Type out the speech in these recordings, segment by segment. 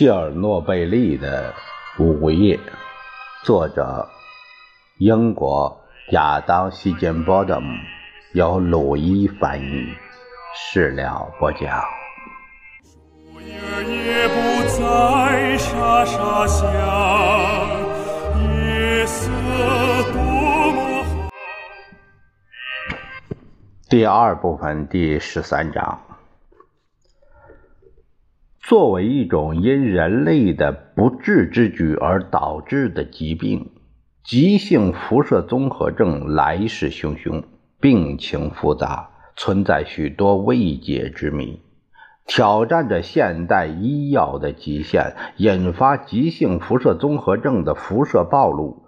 切尔诺贝利的午夜，作者英国亚当·希金波德姆，由鲁伊翻译，事了不讲。第二部分第十三章。作为一种因人类的不智之举而导致的疾病，急性辐射综合症来势汹汹，病情复杂，存在许多未解之谜，挑战着现代医药的极限。引发急性辐射综合症的辐射暴露。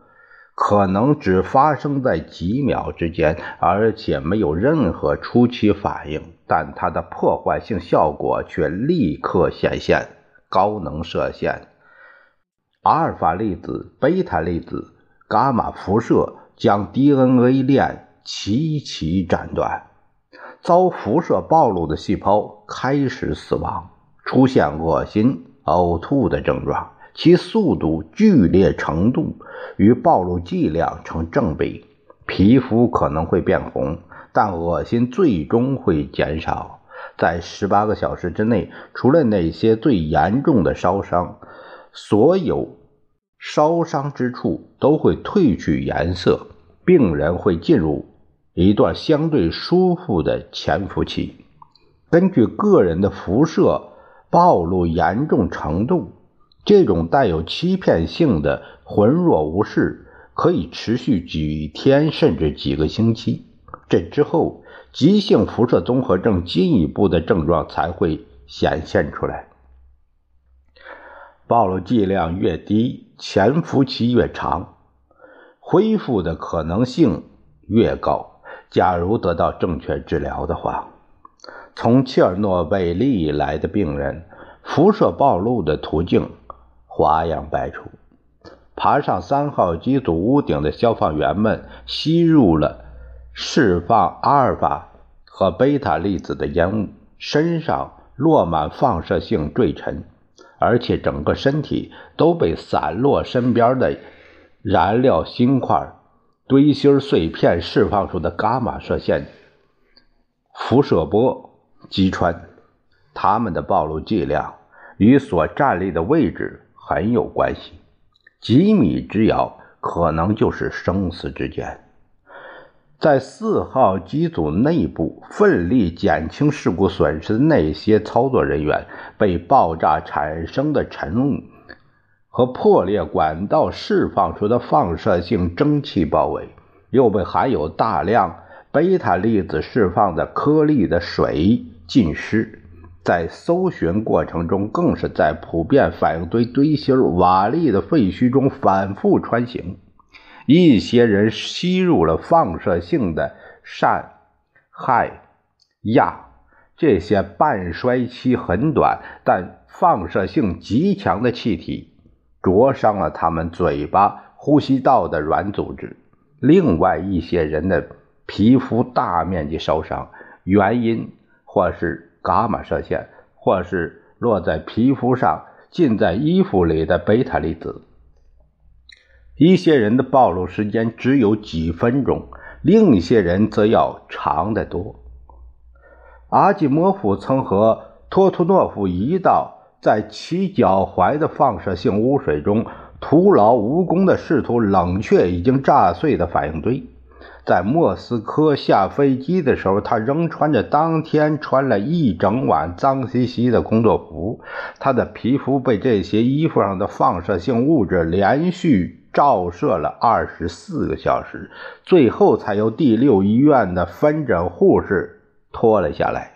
可能只发生在几秒之间，而且没有任何初期反应，但它的破坏性效果却立刻显现。高能射线、阿尔法粒子、贝塔粒子、伽马辐射将 DNA 链齐齐斩断，遭辐射暴露的细胞开始死亡，出现恶心、呕吐的症状。其速度、剧烈程度与暴露剂量成正比，皮肤可能会变红，但恶心最终会减少。在十八个小时之内，除了那些最严重的烧伤，所有烧伤之处都会褪去颜色，病人会进入一段相对舒服的潜伏期。根据个人的辐射暴露严重程度。这种带有欺骗性的浑若无事，可以持续几天甚至几个星期。这之后，急性辐射综合症进一步的症状才会显现出来。暴露剂量越低，潜伏期越长，恢复的可能性越高。假如得到正确治疗的话，从切尔诺贝利来的病人，辐射暴露的途径。花样百出，爬上三号机组屋顶的消防员们吸入了释放阿尔法和贝塔粒子的烟雾，身上落满放射性坠尘，而且整个身体都被散落身边的燃料芯块、堆芯碎片释放出的伽马射线辐射波击穿。他们的暴露剂量与所站立的位置。很有关系，几米之遥可能就是生死之间。在四号机组内部奋力减轻事故损失的那些操作人员，被爆炸产生的尘雾和破裂管道释放出的放射性蒸汽包围，又被含有大量贝塔粒子释放的颗粒的水浸湿。在搜寻过程中，更是在普遍反应堆堆芯、瓦砾的废墟中反复穿行。一些人吸入了放射性的疝、氦、氩，这些半衰期很短但放射性极强的气体，灼伤了他们嘴巴、呼吸道的软组织。另外一些人的皮肤大面积烧伤，原因或是。伽马射线，或是落在皮肤上、浸在衣服里的贝塔粒子。一些人的暴露时间只有几分钟，另一些人则要长得多。阿基莫夫曾和托托诺夫一道，在其脚踝的放射性污水中徒劳无功地试图冷却已经炸碎的反应堆。在莫斯科下飞机的时候，他仍穿着当天穿了一整晚脏兮兮的工作服。他的皮肤被这些衣服上的放射性物质连续照射了二十四个小时，最后才由第六医院的分诊护士脱了下来。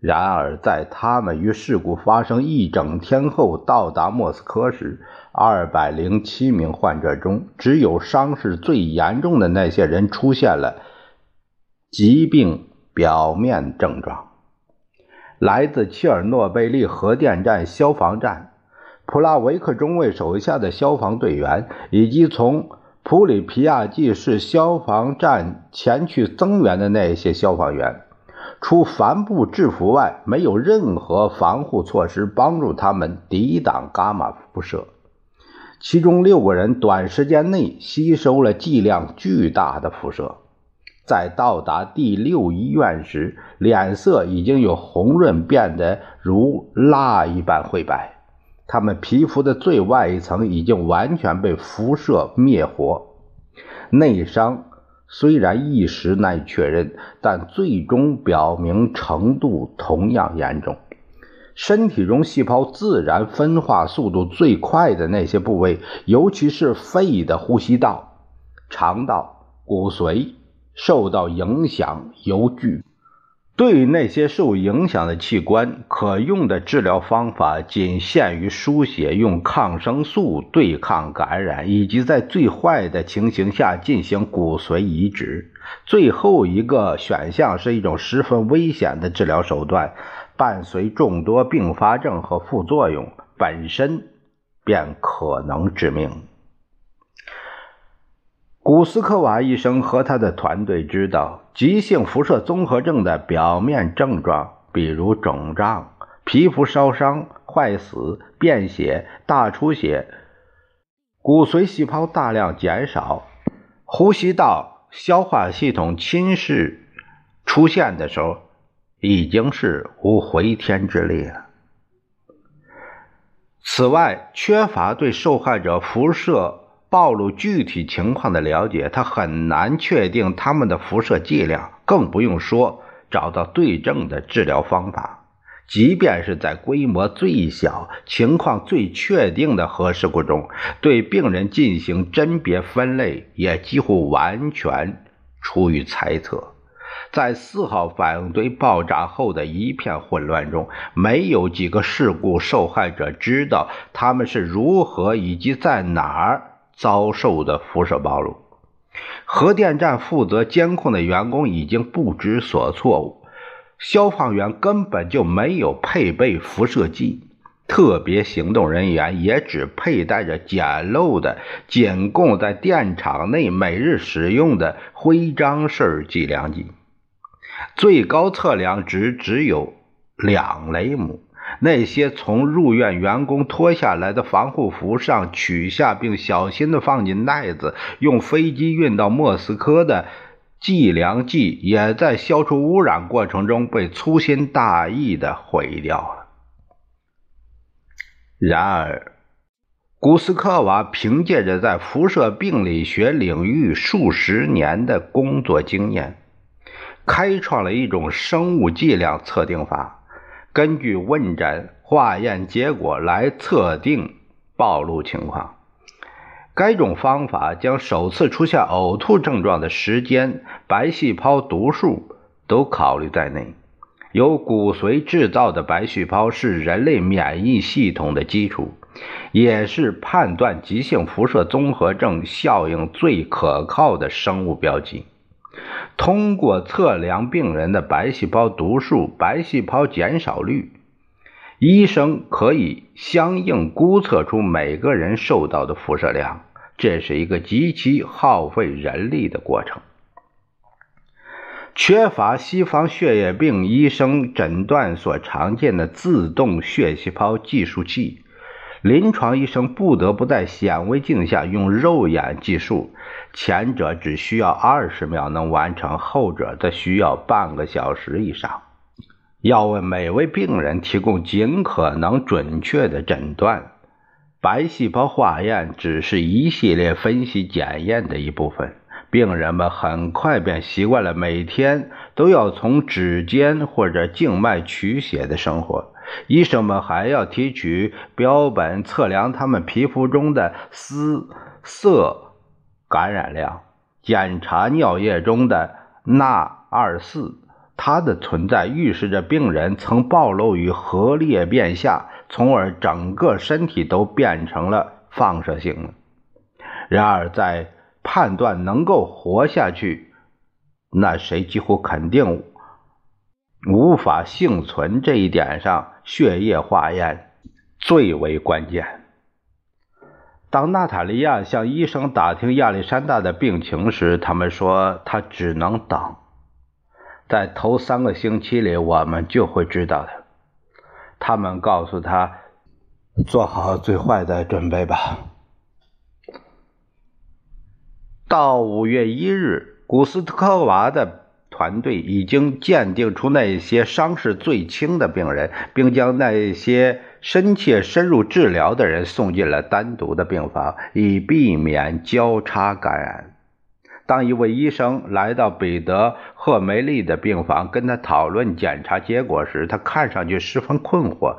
然而，在他们于事故发生一整天后到达莫斯科时，二百零七名患者中，只有伤势最严重的那些人出现了疾病表面症状。来自切尔诺贝利核电站消防站、普拉维克中尉手下的消防队员，以及从普里皮亚季市消防站前去增援的那些消防员，除帆布制服外，没有任何防护措施帮助他们抵挡伽马辐射。其中六个人短时间内吸收了剂量巨大的辐射，在到达第六医院时，脸色已经由红润变得如蜡一般灰白。他们皮肤的最外一层已经完全被辐射灭活，内伤。虽然一时难以确认，但最终表明程度同样严重。身体中细胞自然分化速度最快的那些部位，尤其是肺的呼吸道、肠道、骨髓，受到影响尤剧。对于那些受影响的器官，可用的治疗方法仅限于输血、用抗生素对抗感染，以及在最坏的情形下进行骨髓移植。最后一个选项是一种十分危险的治疗手段，伴随众多并发症和副作用，本身便可能致命。古斯科娃医生和他的团队知道，急性辐射综合症的表面症状，比如肿胀、皮肤烧伤、坏死、便血、大出血、骨髓细胞大量减少、呼吸道、消化系统侵蚀出现的时候，已经是无回天之力了。此外，缺乏对受害者辐射。暴露具体情况的了解，他很难确定他们的辐射剂量，更不用说找到对症的治疗方法。即便是在规模最小、情况最确定的核事故中，对病人进行甄别分类，也几乎完全出于猜测。在四号反应堆爆炸后的一片混乱中，没有几个事故受害者知道他们是如何以及在哪儿。遭受的辐射暴露，核电站负责监控的员工已经不知所措，消防员根本就没有配备辐射剂，特别行动人员也只佩戴着简陋的、仅供在电厂内每日使用的徽章式计量计，最高测量值只有两雷姆。那些从入院员工脱下来的防护服上取下，并小心地放进袋子，用飞机运到莫斯科的计量计，也在消除污染过程中被粗心大意地毁掉了。然而，古斯科娃凭借着在辐射病理学领域数十年的工作经验，开创了一种生物剂量测定法。根据问诊、化验结果来测定暴露情况。该种方法将首次出现呕吐症状的时间、白细胞毒数都考虑在内。由骨髓制造的白细胞是人类免疫系统的基础，也是判断急性辐射综合症效应最可靠的生物标记。通过测量病人的白细胞毒数、白细胞减少率，医生可以相应估测出每个人受到的辐射量。这是一个极其耗费人力的过程。缺乏西方血液病医生诊断所常见的自动血细胞计数器，临床医生不得不在显微镜下用肉眼计数。前者只需要二十秒能完成，后者则需要半个小时以上。要为每位病人提供尽可能准确的诊断，白细胞化验只是一系列分析检验的一部分。病人们很快便习惯了每天都要从指尖或者静脉取血的生活。医生们还要提取标本，测量他们皮肤中的丝色。感染量，检查尿液中的钠二四，它的存在预示着病人曾暴露于核裂变下，从而整个身体都变成了放射性的。然而，在判断能够活下去，那谁几乎肯定无法幸存这一点上，血液化验最为关键。当娜塔莉亚向医生打听亚历山大的病情时，他们说他只能等。在头三个星期里，我们就会知道的。他们告诉他，做好最坏的准备吧。到五月一日，古斯特科娃的。团队已经鉴定出那些伤势最轻的病人，并将那些深切深入治疗的人送进了单独的病房，以避免交叉感染。当一位医生来到彼得·赫梅利的病房，跟他讨论检查结果时，他看上去十分困惑，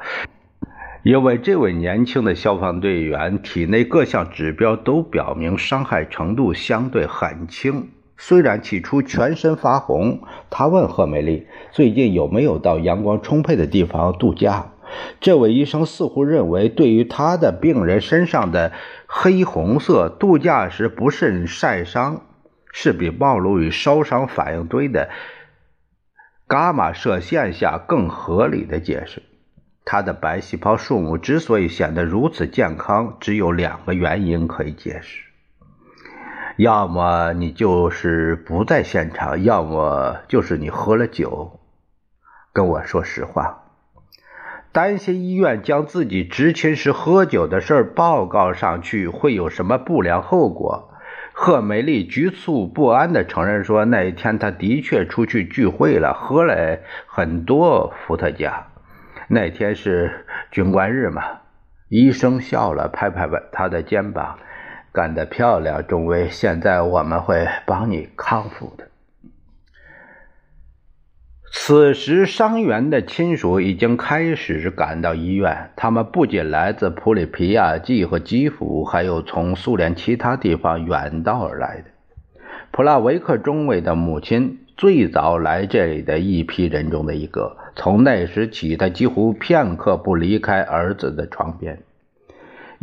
因为这位年轻的消防队员体内各项指标都表明伤害程度相对很轻。虽然起初全身发红，他问贺美丽最近有没有到阳光充沛的地方度假。这位医生似乎认为，对于他的病人身上的黑红色，度假时不慎晒伤是比暴露于烧伤反应堆的伽马射线下更合理的解释。他的白细胞数目之所以显得如此健康，只有两个原因可以解释。要么你就是不在现场，要么就是你喝了酒。跟我说实话，担心医院将自己执勤时喝酒的事报告上去会有什么不良后果。贺美丽局促不安地承认说，那一天她的确出去聚会了，喝了很多伏特加。那天是军官日嘛？医生笑了，拍拍他的肩膀。干得漂亮，中尉！现在我们会帮你康复的。此时，伤员的亲属已经开始赶到医院，他们不仅来自普里皮亚季和基辅，还有从苏联其他地方远道而来的。普拉维克中尉的母亲最早来这里的一批人中的一个，从那时起，他几乎片刻不离开儿子的床边。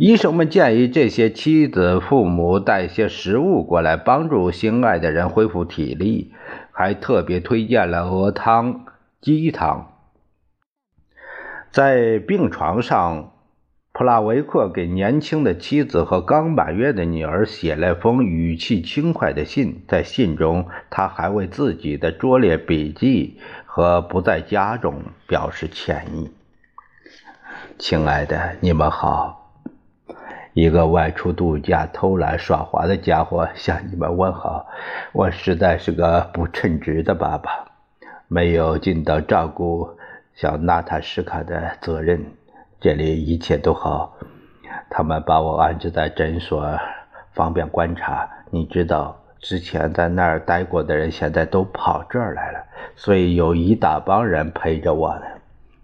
医生们建议这些妻子、父母带些食物过来，帮助心爱的人恢复体力，还特别推荐了鹅汤、鸡汤。在病床上，普拉维克给年轻的妻子和刚满月的女儿写了封语气轻快的信，在信中，他还为自己的拙劣笔记和不在家中表示歉意：“亲爱的，你们好。”一个外出度假、偷懒耍滑的家伙向你们问好。我实在是个不称职的爸爸，没有尽到照顾小娜塔什卡的责任。这里一切都好，他们把我安置在诊所，方便观察。你知道，之前在那儿待过的人现在都跑这儿来了，所以有一大帮人陪着我呢。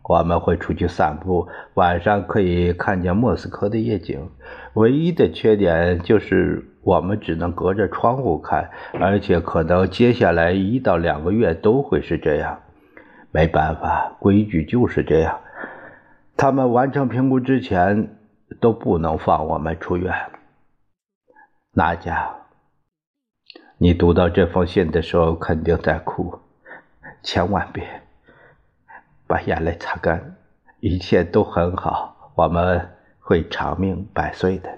我们会出去散步，晚上可以看见莫斯科的夜景。唯一的缺点就是我们只能隔着窗户看，而且可能接下来一到两个月都会是这样。没办法，规矩就是这样。他们完成评估之前都不能放我们出院。娜佳，你读到这封信的时候肯定在哭，千万别。把眼泪擦干，一切都很好，我们会长命百岁的，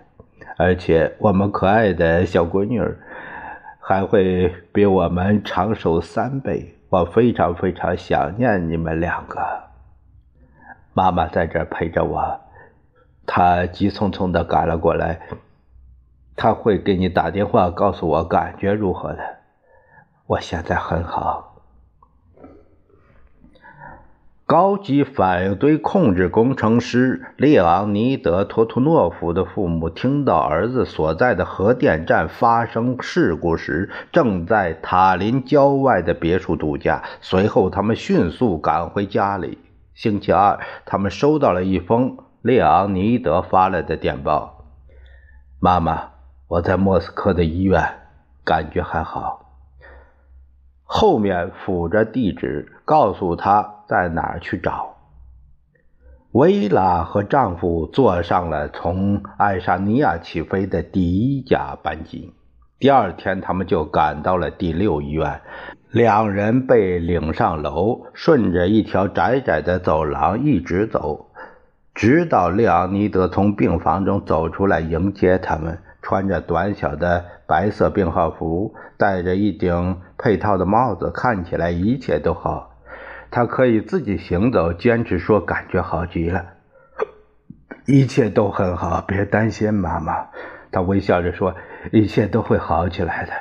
而且我们可爱的小闺女儿还会比我们长寿三倍。我非常非常想念你们两个。妈妈在这陪着我，她急匆匆的赶了过来，她会给你打电话告诉我感觉如何的。我现在很好。高级反应堆控制工程师列昂尼德·托图诺夫的父母听到儿子所在的核电站发生事故时，正在塔林郊外的别墅度假。随后，他们迅速赶回家里。星期二，他们收到了一封列昂尼德发来的电报：“妈妈，我在莫斯科的医院，感觉还好。”后面附着地址，告诉他。在哪儿去找？薇拉和丈夫坐上了从爱沙尼亚起飞的第一架班机。第二天，他们就赶到了第六医院。两人被领上楼，顺着一条窄窄的走廊一直走，直到列昂尼德从病房中走出来迎接他们。穿着短小的白色病号服，戴着一顶配套的帽子，看起来一切都好。他可以自己行走，坚持说感觉好极了，一切都很好，别担心，妈妈。他微笑着说：“一切都会好起来的。”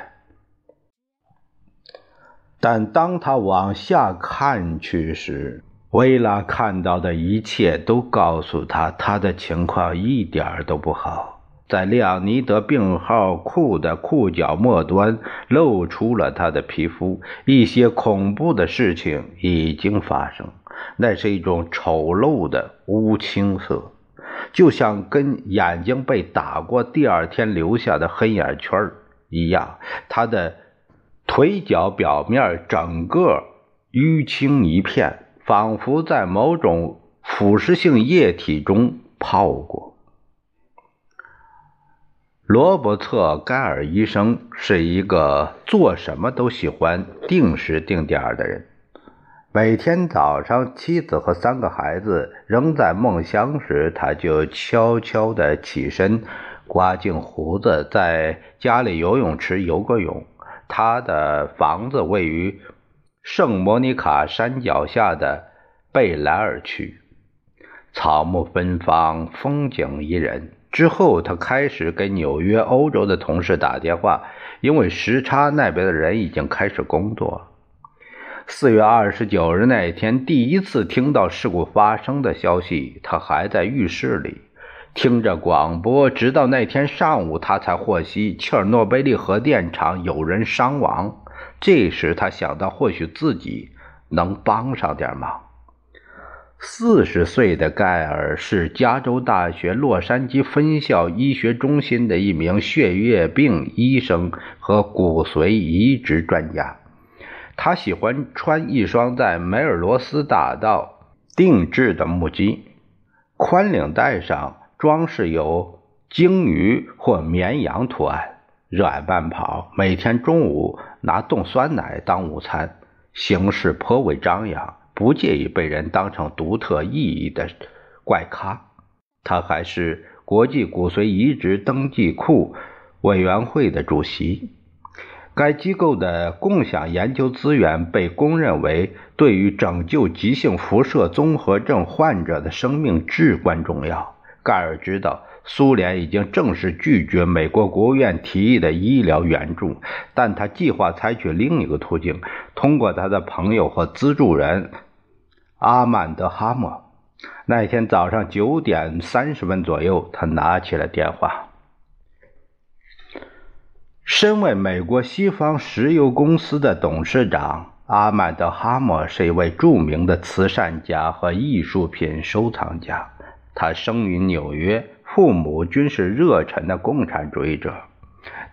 但当他往下看去时，薇拉看到的一切都告诉他，他的情况一点都不好。在利昂尼德病号裤的裤脚末端露出了他的皮肤，一些恐怖的事情已经发生。那是一种丑陋的乌青色，就像跟眼睛被打过第二天留下的黑眼圈一样。他的腿脚表面整个淤青一片。仿佛在某种腐蚀性液体中泡过。罗伯特·盖尔医生是一个做什么都喜欢定时定点的人。每天早上，妻子和三个孩子仍在梦乡时，他就悄悄地起身，刮净胡子，在家里游泳池游个泳。他的房子位于。圣莫尼卡山脚下的贝莱尔区，草木芬芳，风景宜人。之后，他开始给纽约、欧洲的同事打电话，因为时差，那边的人已经开始工作。四月二十九日那天，第一次听到事故发生的消息，他还在浴室里听着广播，直到那天上午，他才获悉切尔诺贝利核电厂有人伤亡。这时，他想到或许自己能帮上点忙。四十岁的盖尔是加州大学洛杉矶分校医学中心的一名血液病医生和骨髓移植专家。他喜欢穿一双在梅尔罗斯大道定制的木屐，宽领带上装饰有鲸鱼或绵羊图案。热爱慢跑，每天中午拿冻酸奶当午餐，行事颇为张扬，不介意被人当成独特意义的怪咖。他还是国际骨髓移植登记库委员会的主席，该机构的共享研究资源被公认为对于拯救急性辐射综合症患者的生命至关重要。盖尔知道。苏联已经正式拒绝美国国务院提议的医疗援助，但他计划采取另一个途径，通过他的朋友和资助人阿曼德·哈默。那天早上九点三十分左右，他拿起了电话。身为美国西方石油公司的董事长，阿曼德·哈默是一位著名的慈善家和艺术品收藏家。他生于纽约。父母均是热忱的共产主义者。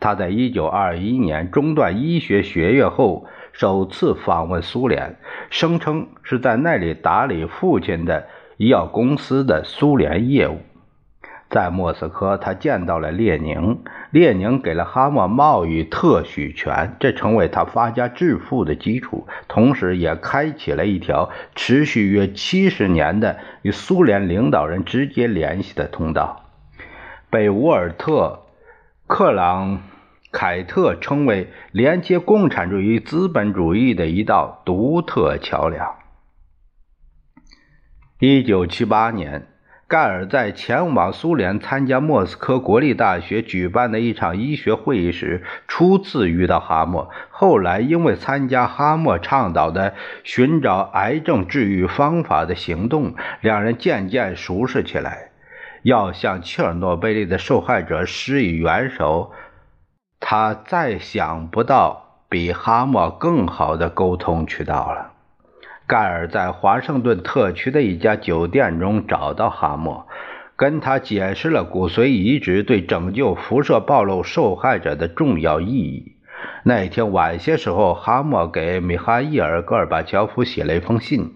他在1921年中断医学学业后，首次访问苏联，声称是在那里打理父亲的医药公司的苏联业务。在莫斯科，他见到了列宁，列宁给了哈默贸易特许权，这成为他发家致富的基础，同时也开启了一条持续约七十年的与苏联领导人直接联系的通道。被沃尔特·克朗凯特称为连接共产主义资本主义的一道独特桥梁。一九七八年，盖尔在前往苏联参加莫斯科国立大学举办的一场医学会议时，初次遇到哈默。后来，因为参加哈默倡导的寻找癌症治愈方法的行动，两人渐渐熟识起来。要向切尔诺贝利的受害者施以援手，他再想不到比哈默更好的沟通渠道了。盖尔在华盛顿特区的一家酒店中找到哈默，跟他解释了骨髓移植对拯救辐射暴露受害者的重要意义。那天晚些时候，哈默给米哈伊尔·戈尔巴乔夫写了一封信，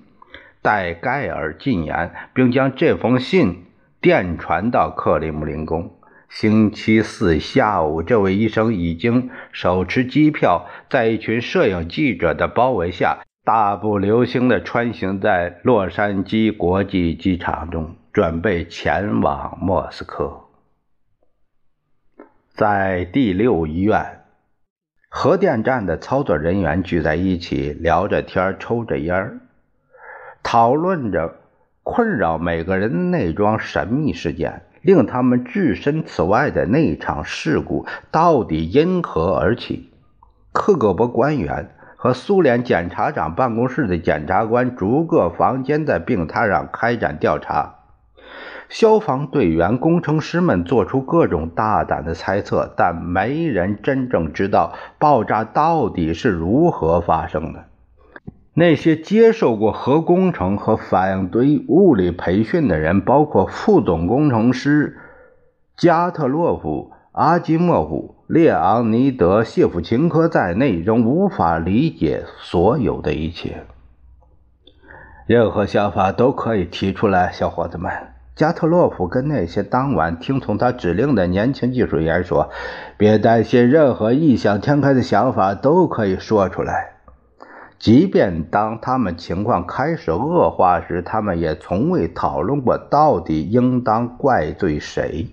代盖尔进言，并将这封信。电传到克里姆林宫。星期四下午，这位医生已经手持机票，在一群摄影记者的包围下，大步流星地穿行在洛杉矶国际机场中，准备前往莫斯科。在第六医院，核电站的操作人员聚在一起，聊着天，抽着烟讨论着困扰每个人的那桩神秘事件，令他们置身此外的那场事故到底因何而起？克格勃官员和苏联检察长办公室的检察官逐个房间在病榻上开展调查。消防队员、工程师们做出各种大胆的猜测，但没人真正知道爆炸到底是如何发生的。那些接受过核工程和反应堆物理培训的人，包括副总工程师加特洛夫、阿基莫夫、列昂尼德·谢夫琴科在内，仍无法理解所有的一切。任何想法都可以提出来，小伙子们。加特洛夫跟那些当晚听从他指令的年轻技术员说：“别担心，任何异想天开的想法都可以说出来。即便当他们情况开始恶化时，他们也从未讨论过到底应当怪罪谁。”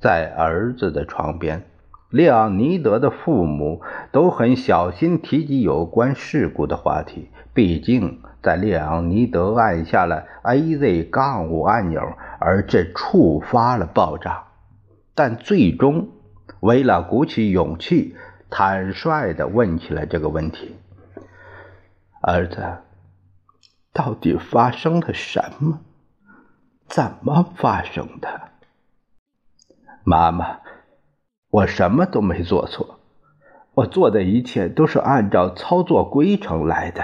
在儿子的床边，列昂尼德的父母都很小心提及有关事故的话题，毕竟。在列昂尼德按下了 AZ- 杠五按钮，而这触发了爆炸。但最终，为了鼓起勇气，坦率地问起了这个问题：“儿子，到底发生了什么？怎么发生的？”妈妈，我什么都没做错，我做的一切都是按照操作规程来的。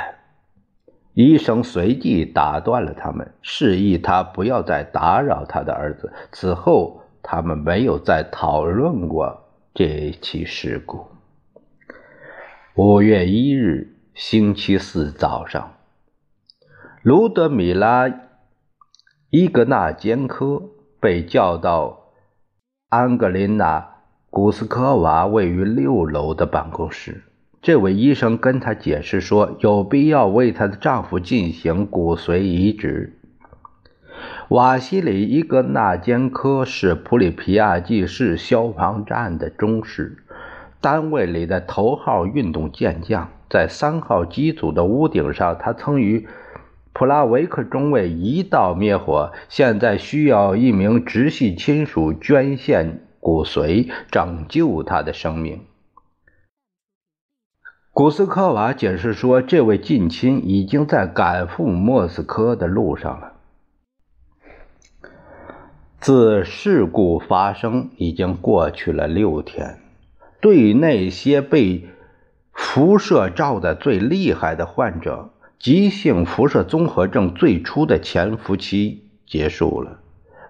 医生随即打断了他们，示意他不要再打扰他的儿子。此后，他们没有再讨论过这起事故。五月一日，星期四早上，卢德米拉·伊格纳坚科被叫到安格琳娜·古斯科娃位于六楼的办公室。这位医生跟她解释说，有必要为她的丈夫进行骨髓移植。瓦西里·伊格纳坚科是普里皮亚季市消防站的中士，单位里的头号运动健将。在三号机组的屋顶上，他曾与普拉维克中尉一道灭火。现在需要一名直系亲属捐献骨髓，拯救他的生命。古斯科娃解释说：“这位近亲已经在赶赴莫斯科的路上了。自事故发生已经过去了六天。对那些被辐射照的最厉害的患者，急性辐射综合症最初的潜伏期结束了。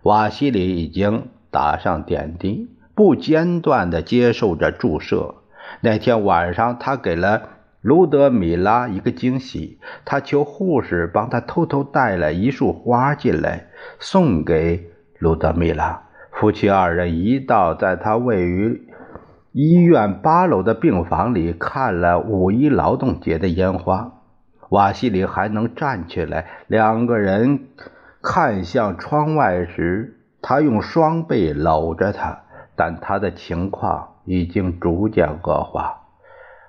瓦西里已经打上点滴，不间断地接受着注射。”那天晚上，他给了卢德米拉一个惊喜。他求护士帮他偷偷带了一束花进来，送给卢德米拉。夫妻二人一道在他位于医院八楼的病房里看了五一劳动节的烟花。瓦西里还能站起来。两个人看向窗外时，他用双臂搂着她，但他的情况。已经逐渐恶化，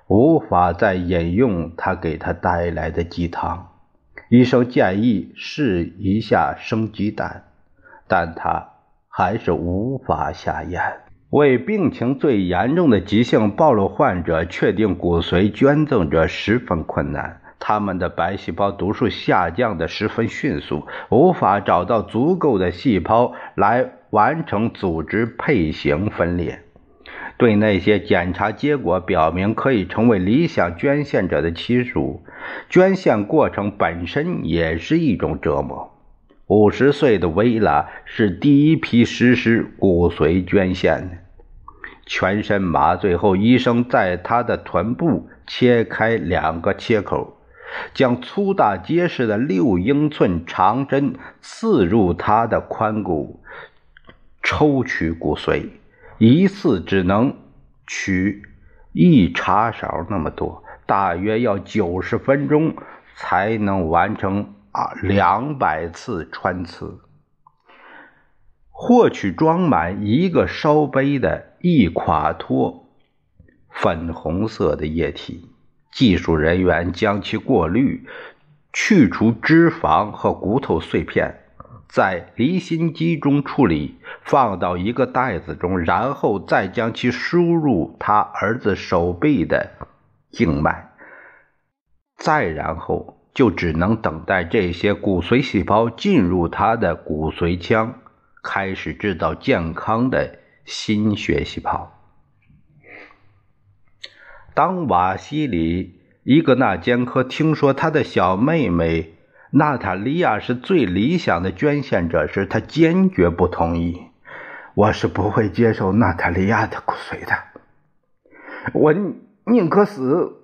无法再饮用他给他带来的鸡汤。医生建议试一下生鸡蛋，但他还是无法下咽。为病情最严重的急性暴露患者确定骨髓捐赠者十分困难，他们的白细胞毒素下降的十分迅速，无法找到足够的细胞来完成组织配型分裂。对那些检查结果表明可以成为理想捐献者的亲属，捐献过程本身也是一种折磨。五十岁的维拉是第一批实施骨髓捐献的。全身麻醉后，医生在他的臀部切开两个切口，将粗大结实的六英寸长针刺入他的髋骨，抽取骨髓。一次只能取一茶勺那么多，大约要九十分钟才能完成啊两百次穿刺。获取装满一个烧杯的一垮脱粉红色的液体。技术人员将其过滤，去除脂肪和骨头碎片，在离心机中处理，放到一个袋子中，然后再将其输入他儿子手臂的静脉，再然后就只能等待这些骨髓细胞进入他的骨髓腔，开始制造健康的心血细胞。当瓦西里·伊格纳坚科听说他的小妹妹娜塔莉亚是最理想的捐献者时，他坚决不同意。我是不会接受娜塔莉亚的骨髓的，我宁可死。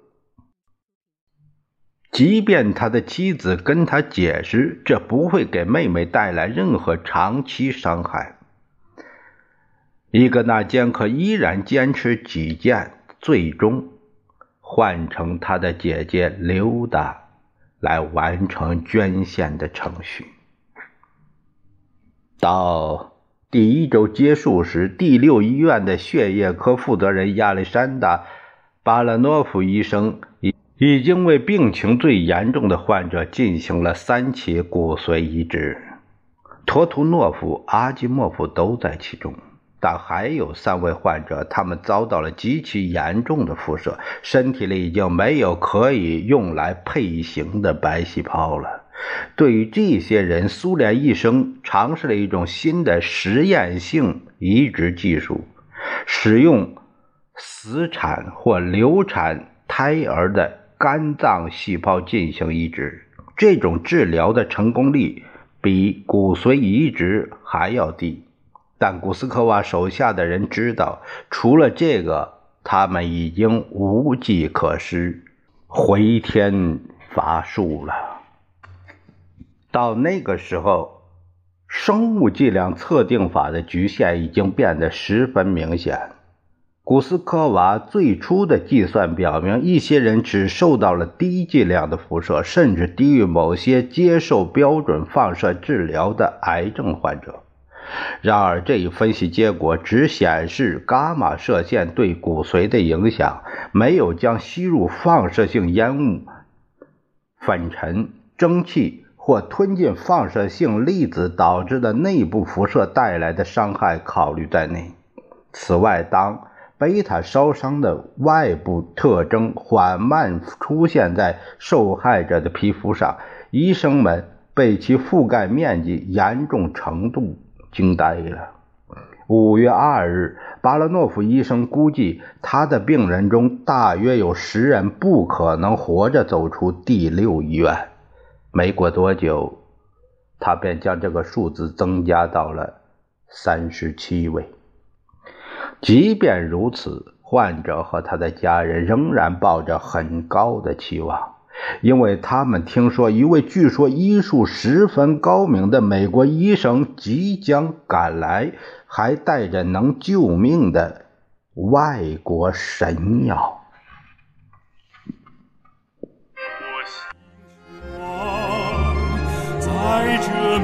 即便他的妻子跟他解释，这不会给妹妹带来任何长期伤害，伊格纳坚科依然坚持己见，最终。换成他的姐姐刘达来完成捐献的程序。到第一周结束时，第六医院的血液科负责人亚历山大·巴拉诺夫医生已已经为病情最严重的患者进行了三起骨髓移植，托图诺夫、阿基莫夫都在其中。但还有三位患者，他们遭到了极其严重的辐射，身体里已经没有可以用来配型的白细胞了。对于这些人，苏联医生尝试了一种新的实验性移植技术，使用死产或流产胎儿的肝脏细胞进行移植。这种治疗的成功率比骨髓移植还要低。但古斯科娃手下的人知道，除了这个，他们已经无计可施，回天乏术了。到那个时候，生物剂量测定法的局限已经变得十分明显。古斯科娃最初的计算表明，一些人只受到了低剂量的辐射，甚至低于某些接受标准放射治疗的癌症患者。然而，这一分析结果只显示伽马射线对骨髓的影响，没有将吸入放射性烟雾、粉尘、蒸汽或吞进放射性粒子导致的内部辐射带来的伤害考虑在内。此外，当贝塔烧伤的外部特征缓慢出现在受害者的皮肤上，医生们被其覆盖面积严重程度。惊呆了。五月二日，巴拉诺夫医生估计，他的病人中大约有十人不可能活着走出第六医院。没过多久，他便将这个数字增加到了三十七位。即便如此，患者和他的家人仍然抱着很高的期望。因为他们听说一位据说医术十分高明的美国医生即将赶来，还带着能救命的外国神药。我希望在这